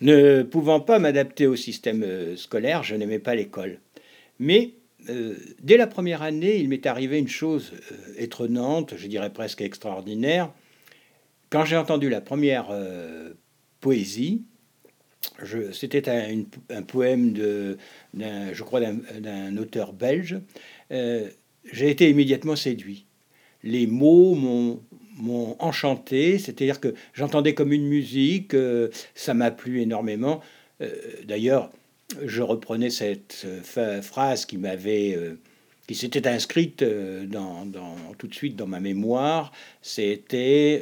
Ne pouvant pas m'adapter au système euh, scolaire, je n'aimais pas l'école. Mais euh, dès la première année, il m'est arrivé une chose euh, étonnante, je dirais presque extraordinaire. Quand j'ai entendu la première poésie, c'était un, un, poème de, je crois, d'un auteur belge. j'ai été immédiatement séduit. Les mots m'ont m'ont enchanté, c'est-à-dire que j'entendais comme une musique, euh, ça m'a plu énormément. Euh, d'ailleurs, je reprenais cette euh, phrase qui m'avait, qui s'était inscrite tout de suite dans ma mémoire. C'était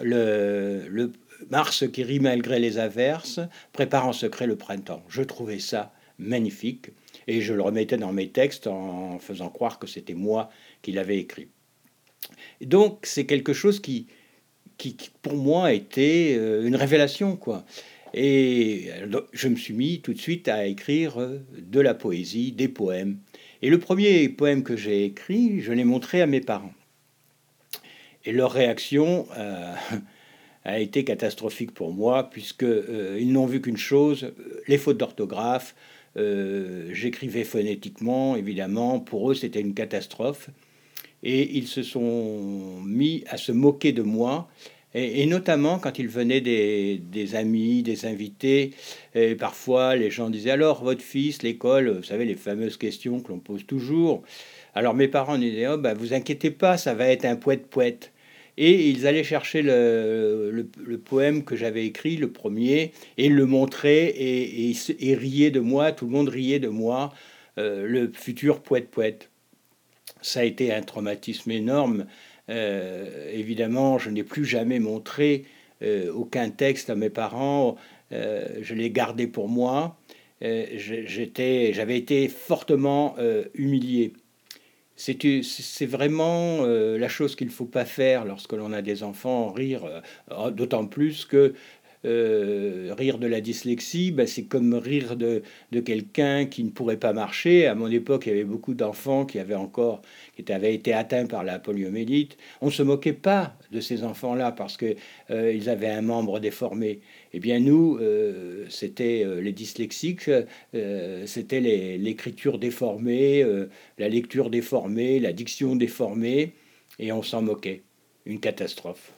le Mars qui rit malgré les averses, prépare en secret le printemps. Je trouvais ça magnifique et je le remettais dans mes textes en faisant croire que c'était moi qui l'avais écrit donc, c'est quelque chose qui, qui, pour moi, a été euh, une révélation, quoi. Et je me suis mis tout de suite à écrire euh, de la poésie, des poèmes. Et le premier poème que j'ai écrit, je l'ai montré à mes parents. Et leur réaction euh, a été catastrophique pour moi, puisqu'ils ils n'ont vu qu'une chose, les fautes d'orthographe. J'écrivais phonétiquement, évidemment. Pour eux, c'était une catastrophe et ils se sont mis à se moquer de moi. Et, notamment quand il venait des, amis, des invités, et parfois les gens disaient alors votre fils, l'école, vous savez les fameuses questions que l'on pose toujours. Alors mes parents disaient oh, bah, vous inquiétez pas, ça va être un poète poète. Et ils allaient chercher le, poème que j'avais écrit, le premier, et le montraient et, et, riaient de moi, tout le monde riait de moi, euh, le futur poète poète ça a été un traumatisme énorme. Euh, évidemment, je n'ai plus jamais montré euh, aucun texte à mes parents. Euh, je l'ai gardé pour moi. J'avais été fortement humilié. C'est vraiment la chose qu'il ne faut pas faire lorsque l'on a des enfants, rire, d'autant plus que euh, rire de la dyslexie, ben, c'est comme rire de, de quelqu'un qui ne pourrait pas marcher. À mon époque, il y avait beaucoup d'enfants qui avaient encore qui avaient été atteints par la poliomyélite. On ne se moquait pas de ces enfants-là parce qu'ils euh, avaient un membre déformé. Eh bien, nous, euh, c'était les dyslexiques, c'était l'écriture déformée, la lecture déformée, la diction déformée, et on s'en moquait. Une catastrophe.